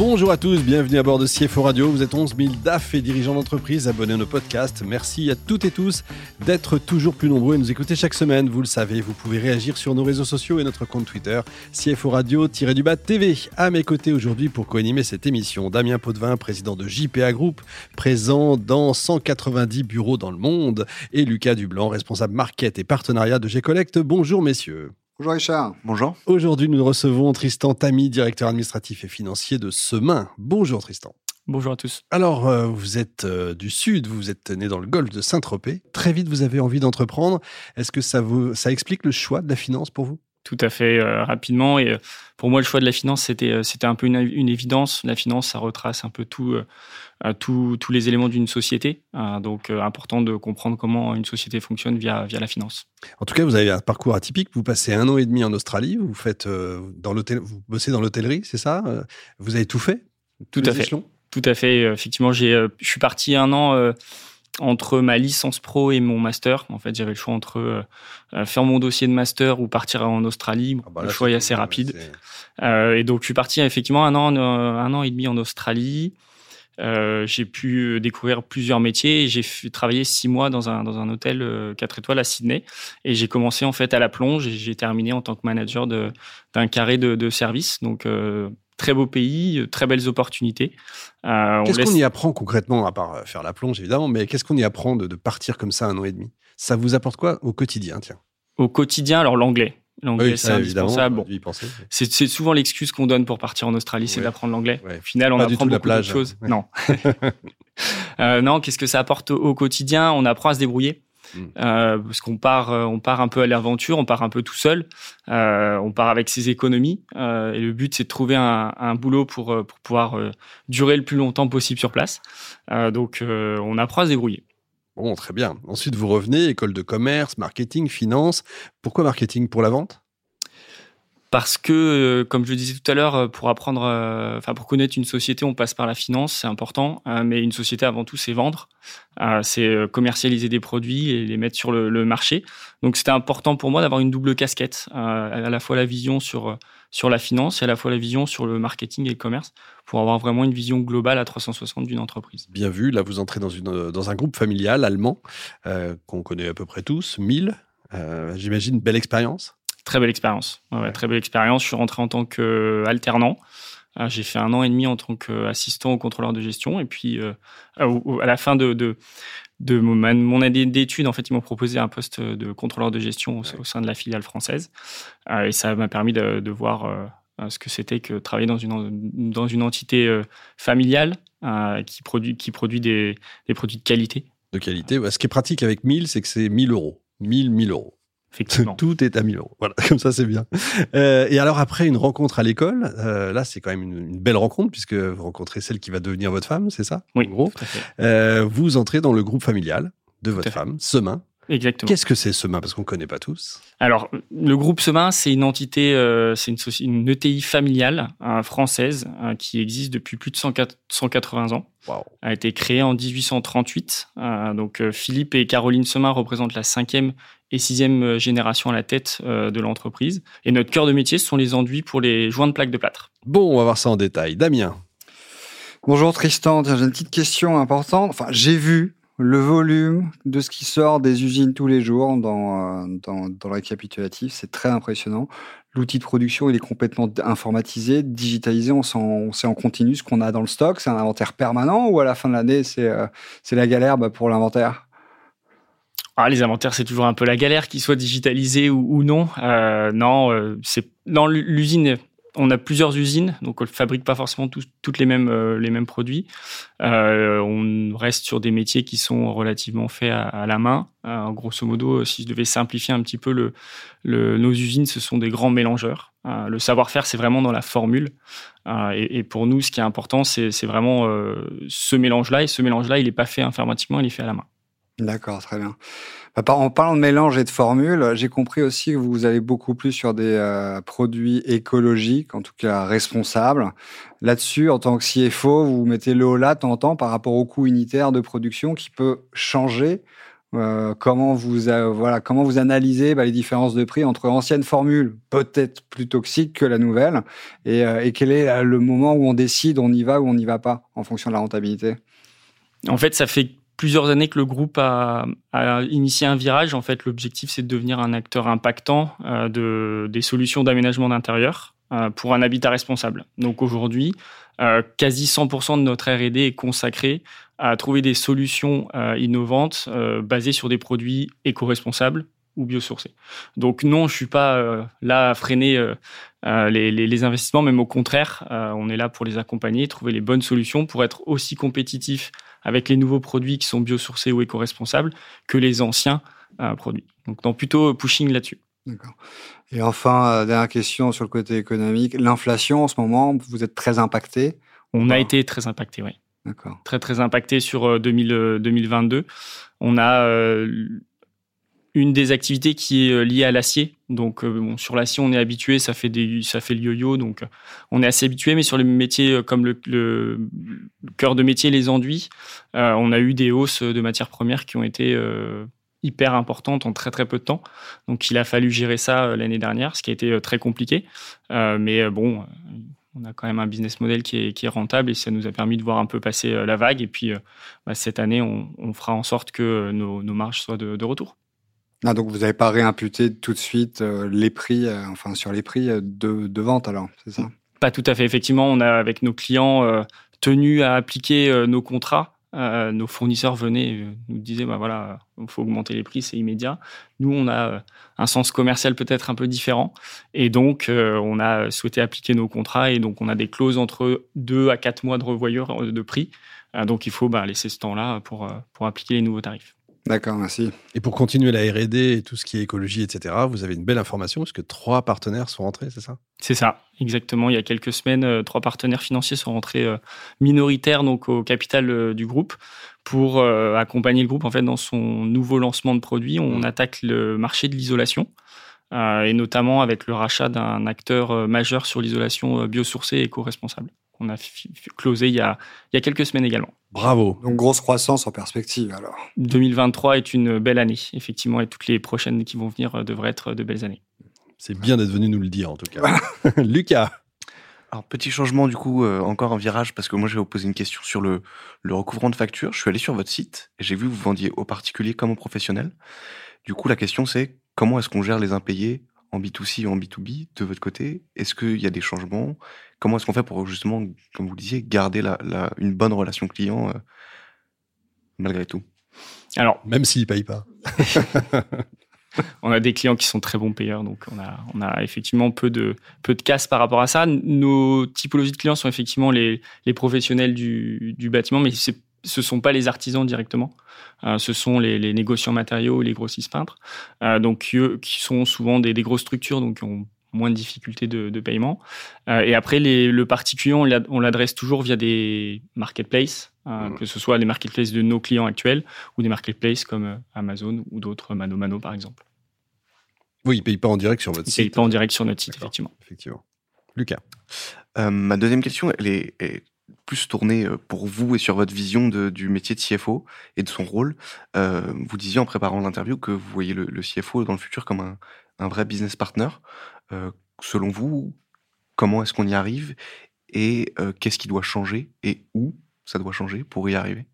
Bonjour à tous, bienvenue à bord de CFO Radio. Vous êtes 11 000 DAF et dirigeants d'entreprise abonnés à nos podcasts. Merci à toutes et tous d'être toujours plus nombreux et nous écouter chaque semaine. Vous le savez, vous pouvez réagir sur nos réseaux sociaux et notre compte Twitter, CFO Radio-du-bas TV. À mes côtés aujourd'hui pour co-animer cette émission, Damien Potvin, président de JPA Group, présent dans 190 bureaux dans le monde, et Lucas Dublanc, responsable market et partenariat de G-Collect. Bonjour messieurs. Bonjour Richard. Bonjour. Aujourd'hui, nous recevons Tristan Tamy, directeur administratif et financier de Semain. Bonjour Tristan. Bonjour à tous. Alors, euh, vous êtes euh, du Sud, vous êtes né dans le golfe de Saint-Tropez. Très vite, vous avez envie d'entreprendre. Est-ce que ça, vous, ça explique le choix de la finance pour vous? Tout à fait euh, rapidement. Et euh, pour moi, le choix de la finance, c'était euh, c'était un peu une, évidence. La finance, ça retrace un peu tout, tous les éléments d'une société. donc, important de comprendre comment une société fonctionne via via la finance. En tout cas, vous avez un parcours atypique. Vous passez un an et demi en Australie. Vous faites dans l'hôtel, vous bossez dans l'hôtellerie, c'est ça Vous avez tout fait? Tout à fait. Tout à fait. Effectivement, j'ai, je suis parti un an entre ma licence pro et mon master. En fait, j'avais le choix entre euh, euh, faire mon dossier de master ou partir en Australie. Ah bah le choix est assez rapide. Euh, et donc, je suis parti effectivement un an, un an et demi en Australie. j'ai pu découvrir plusieurs métiers. J'ai travaillé six mois dans un, dans un hôtel 4 étoiles à Sydney. Et j'ai commencé en fait à la plonge et j'ai terminé en tant que manager d'un carré de, de service. Donc, très beau pays, euh, très belles opportunités. Euh, qu'est-ce qu'on y apprend concrètement, à part euh, faire la plonge évidemment, mais qu'est-ce qu'on y apprend de, partir comme ça un an et demi? Ça vous apporte quoi au quotidien tiens? Au quotidien, alors l'anglais. L'anglais, c'est indispensable. Bon, c'est souvent l'excuse qu'on donne pour partir en Australie, c'est d'apprendre l'anglais. Au final, on apprend beaucoup de choses. Non. non, qu'est-ce que ça apporte au quotidien? On apprend à se débrouiller. Mm. Euh, parce qu'on part, euh, on part un peu à l'aventure, on part un peu tout seul, euh, on part avec ses économies, et le but c'est de trouver un, un boulot pour, pour pouvoir durer le plus longtemps possible sur place. donc on apprend à se débrouiller. Bon, très bien. Ensuite, vous revenez, école de commerce, marketing, finance. Pourquoi marketing? Pour la vente? Parce que, euh, comme je le disais tout à l'heure, euh, pour apprendre, euh, enfin pour connaître une société, on passe par la finance, c'est important. mais une société, avant tout, c'est vendre, c'est commercialiser des produits et les mettre sur le, marché. Donc, c'était important pour moi d'avoir une double casquette, à la fois la vision sur sur la finance et à la fois la vision sur le marketing et le commerce, pour avoir vraiment une vision globale à 360 d'une entreprise. Bien vu. Là, vous entrez dans une dans un groupe familial allemand qu'on connaît à peu près tous, 1000. J'imagine belle expérience. Très belle expérience. Très belle expérience. Je suis rentré en tant qu'alternant. Euh, j'ai fait un an et demi en tant qu'assistant au contrôleur de gestion. Et puis, euh, à la fin de, de, de mon année d'études, en fait, ils m'ont proposé un poste de contrôleur de gestion au, sein de la filiale française. Euh, et ça m'a permis de, de voir ce que c'était que travailler dans une, dans une entité familiale qui produit, qui produit des, des, produits de qualité. De qualité. Ce qui est pratique avec 1000, c'est que c'est 1000 euros. 1000, 1000 euros. Effectivement. Tout est à 1000 euros. Voilà, comme ça, c'est bien. Euh, et alors, après une rencontre à l'école, euh, là, c'est quand même une, belle rencontre, puisque vous rencontrez celle qui va devenir votre femme, c'est ça Oui. En gros. Euh, vous entrez dans le groupe familial de votre femme, Semain. Exactement. Qu'est-ce que c'est Semain? Parce qu'on ne connaît pas tous. Alors, le groupe Semain, c'est une entité, euh, c'est une, une, ETI familiale euh, française euh, qui existe depuis plus de 180 ans. Wow. A été créée en 1838. donc, Philippe et Caroline Semain représentent la cinquième et sixième génération à la tête de l'entreprise. Et notre cœur de métier, ce sont les enduits pour les joints de plaques de plâtre. Bon, on va voir ça en détail. Damien. Bonjour Tristan, j'ai une petite question importante. Enfin, j'ai vu le volume de ce qui sort des usines tous les jours dans, euh, dans, le récapitulatif, c'est très impressionnant. L'outil de production, il est complètement informatisé, digitalisé, on, on sait en continu ce qu'on a dans le stock, c'est un inventaire permanent ou à la fin de l'année, c'est euh, la galère bah, pour l'inventaire? Ah, les inventaires, c'est toujours un peu la galère, qu'ils soient digitalisés ou, non. Euh, non, l'usine on a plusieurs usines, donc on ne fabrique pas forcément toutes les mêmes, euh, produits. Euh, on reste sur des métiers qui sont relativement faits à, la main. Euh, grosso modo, si je devais simplifier un petit peu nos usines, ce sont des grands mélangeurs. le savoir-faire, c'est vraiment dans la formule. Et, et, pour nous, ce qui est important, c'est vraiment ce mélange-là. Et ce mélange-là, il n'est pas fait informatiquement, il est fait à la main. D'accord, très bien. Bah, en parlant de mélange et de formules, j'ai compris aussi que vous allez beaucoup plus sur des euh, produits écologiques, en tout cas responsables. Là-dessus, en tant que CFO, vous mettez le haut là, temps par rapport au coût unitaire de production qui peut changer. Euh, comment vous voilà comment vous analysez bah, les différences de prix entre anciennes formules peut-être plus toxiques que la nouvelle euh, et quel est le moment où on décide on y va ou on n'y va pas en fonction de la rentabilité? En fait, ça fait plusieurs années que le groupe a, initié un virage. En fait, l'objectif, c'est de devenir un acteur impactant euh, de, des solutions d'aménagement d'intérieur euh, pour un habitat responsable. Donc aujourd'hui, euh, quasi 100% de notre R&D est consacré à trouver des solutions innovantes basées sur des produits éco-responsables ou biosourcés. Donc non, je suis pas là à freiner les, les, investissements, même au contraire, on est là pour les accompagner, trouver les bonnes solutions pour être aussi compétitifs avec les nouveaux produits qui sont biosourcés ou éco-responsables que les anciens euh, produits. Donc, dans plutôt pushing là-dessus. D'accord. Et enfin, euh, dernière question sur le côté économique. L'inflation, en ce moment, vous êtes très impacté On a été très impacté, oui. D'accord. Très, très impacté sur 2022. Euh, On a une des activités qui est euh, liée à l'acier. Donc euh, bon, sur l'acier, on est habitué, ça fait des, ça fait le yo-yo, donc euh, on est assez habitué. Mais sur les métiers comme le, le, cœur de métier, les enduits, on a eu des hausses de matières premières qui ont été hyper importantes en très très peu de temps. Donc il a fallu gérer ça l'année dernière, ce qui a été très compliqué. mais bon, on a quand même un business model qui est, qui est, rentable et ça nous a permis de voir un peu passer la vague. Et puis bah, cette année, on, on, fera en sorte que nos, nos marges soient de, de retour. Ah, donc vous n'avez pas réimputé tout de suite euh, les prix, euh, enfin sur les prix euh, de, vente alors, c'est ça? Pas tout à fait. Effectivement, on a avec nos clients tenu à appliquer nos contrats. nos fournisseurs venaient nous disaient bah voilà, il faut augmenter les prix, c'est immédiat. Nous, on a un sens commercial peut-être un peu différent et donc on a souhaité appliquer nos contrats et donc on a des clauses entre deux à quatre mois de revoyure de prix. donc il faut bah, laisser ce temps-là pour pour appliquer les nouveaux tarifs. D'accord, merci. Et pour continuer la R&D et tout ce qui est écologie, etc., vous avez une belle information parce que trois partenaires sont rentrés, c'est ça? C'est ça, exactement. Il y a quelques semaines, euh, trois partenaires financiers sont rentrés euh, minoritaires donc au capital euh, du groupe pour accompagner le groupe en fait dans son nouveau lancement de produits. On mmh. attaque le marché de l'isolation. et notamment avec le rachat d'un acteur majeur sur l'isolation biosourcée et éco-responsable. On a closé il y a, il y a quelques semaines également. Bravo. Donc grosse croissance en perspective alors. 2023 est une belle année, effectivement, et toutes les prochaines qui vont venir euh, devraient être de belles années. C'est bien d'être venu nous le dire en tout cas. Lucas. Alors petit changement du coup, euh, encore un virage parce que moi je vais vous poser une question sur le, le recouvrement de factures. Je suis allé sur votre site et j'ai vu que vous vendiez aux particuliers comme aux professionnels. Du coup la question c'est comment est-ce qu'on gère les impayés en B2C ou en B2B de votre côté? Est-ce qu'il y a des changements? Comment est-ce qu'on fait pour justement, comme vous le disiez, garder la, une bonne relation client euh, malgré tout? Alors, même s'ils ne payent pas. on a des clients qui sont très bons payeurs, donc on a, on a effectivement peu de, peu de casse par rapport à ça. Nos typologies de clients sont effectivement les, les professionnels du, du bâtiment, mais c'est ce sont pas les artisans directement, euh, ce sont les, les, négociants matériaux, les grossistes peintres, euh, donc eux, qui sont souvent des, des, grosses structures, donc qui ont moins de difficultés de, de paiement. Euh, et après, les, le particulier, on l'adresse toujours via des marketplaces, mmh. que ce soit les marketplaces de nos clients actuels ou des marketplaces comme Amazon ou d'autres, Mano Mano par exemple. Oui, ils ne payent pas en direct sur votre site. Ils ne payent pas en direct sur notre site, effectivement. effectivement. Lucas. ma deuxième question, elle est, est plus tourné euh, pour vous et sur votre vision de, du métier de CFO et de son rôle. Euh, vous disiez en préparant l'interview que vous voyez le, CFO dans le futur comme un, un vrai business partner. Euh, selon vous, comment est-ce qu'on y arrive et qu'est-ce qui doit changer et où ça doit changer pour y arriver?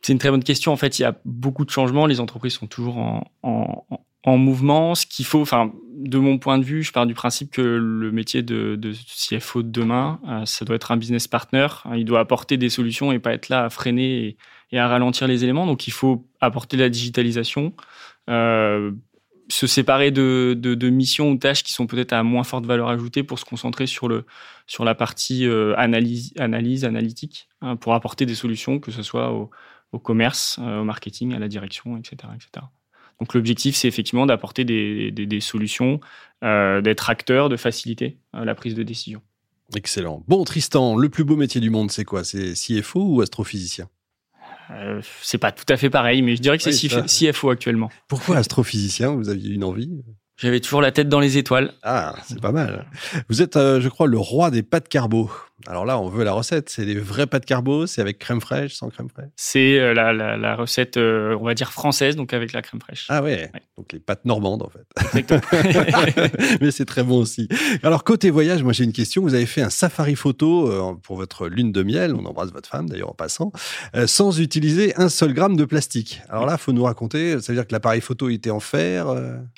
C'est une très bonne question. En fait, il y a beaucoup de changements. Les entreprises sont toujours en, en, en mouvement. Ce qu'il faut, enfin, de mon point de vue, je pars du principe que le métier de, de CFO de demain, euh, ça doit être un business partner. Il doit apporter des solutions et pas être là à freiner et, à ralentir les éléments. Donc, il faut apporter la digitalisation, euh, se séparer de, missions ou tâches qui sont peut-être à moins forte valeur ajoutée pour se concentrer sur la partie euh, analyse, analytique, hein, pour apporter des solutions, que ce soit au, au commerce, au marketing, à la direction, etc., etc. Donc l'objectif, c'est effectivement d'apporter des, des, des, solutions, euh, d'être acteur, de faciliter euh, la prise de décision. Excellent. Bon, Tristan, le plus beau métier du monde, c'est quoi? C'est CFO ou astrophysicien? Euh, c'est pas tout à fait pareil, mais je dirais que c'est CFO actuellement. Pourquoi astrophysicien? Vous aviez une envie? J'avais toujours la tête dans les étoiles. Ah, c'est pas mal. Vous êtes, je crois, le roi des pâtes carbo. Alors là, on veut la recette. C'est des vrais pâtes carbo, c'est avec crème fraîche, sans crème fraîche C'est euh, la, recette, euh, on va dire française, donc avec la crème fraîche. Ah ouais, donc les pâtes normandes en fait. Mais c'est très bon aussi. Alors côté voyage, moi j'ai une question. Vous avez fait un safari photo euh, pour votre lune de miel, on embrasse votre femme d'ailleurs en passant, sans utiliser un seul gramme de plastique. Alors là, faut nous raconter, ça veut dire que l'appareil photo était en fer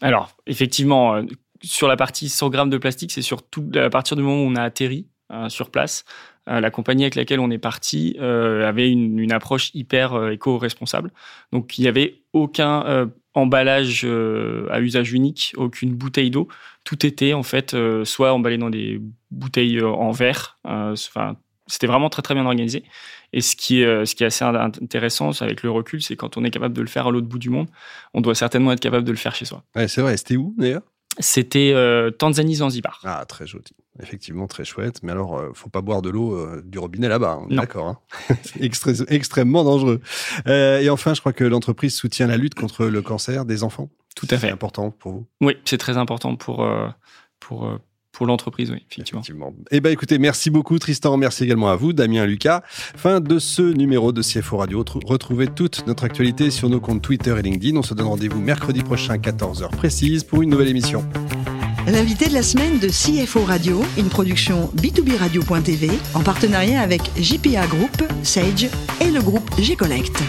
Alors effectivement, sur la partie 100 grammes de plastique, c'est surtout à partir du moment où on a atterri sur place. Euh, la compagnie avec laquelle on est parti euh, avait une, approche hyper éco-responsable. Donc il n'y avait aucun emballage à usage unique, aucune bouteille d'eau. Tout était en fait soit emballé dans des bouteilles en verre. C'était vraiment très très bien organisé. Et ce qui est, ce qui est assez intéressant avec le recul, c'est quand on est capable de le faire à l'autre bout du monde, on doit certainement être capable de le faire chez soi. Ouais, c'est vrai. C'était où d'ailleurs? C'était Tanzanie Zanzibar. Ah, très joli effectivement très chouette. Mais alors, ne euh, faut pas boire de l'eau euh, du robinet là-bas. Hein. D'accord. Hein. C'est extrêmement dangereux. Euh, et enfin, je crois que l'entreprise soutient la lutte contre le cancer des enfants. Tout à fait. C'est important pour vous? Oui, c'est très important pour pour pour l'entreprise, oui, effectivement. effectivement. Eh ben, écoutez, merci beaucoup, Tristan. Merci également à vous, Damien, Lucas. Fin de ce numéro de CFO Radio. Retrouvez toute notre actualité sur nos comptes Twitter et LinkedIn. On se donne rendez-vous mercredi prochain, 14h précise, pour une nouvelle émission. L'invité de la semaine de CFO Radio, une production B2B Radio.tv en partenariat avec JPA Group, Sage et le groupe G-Collect.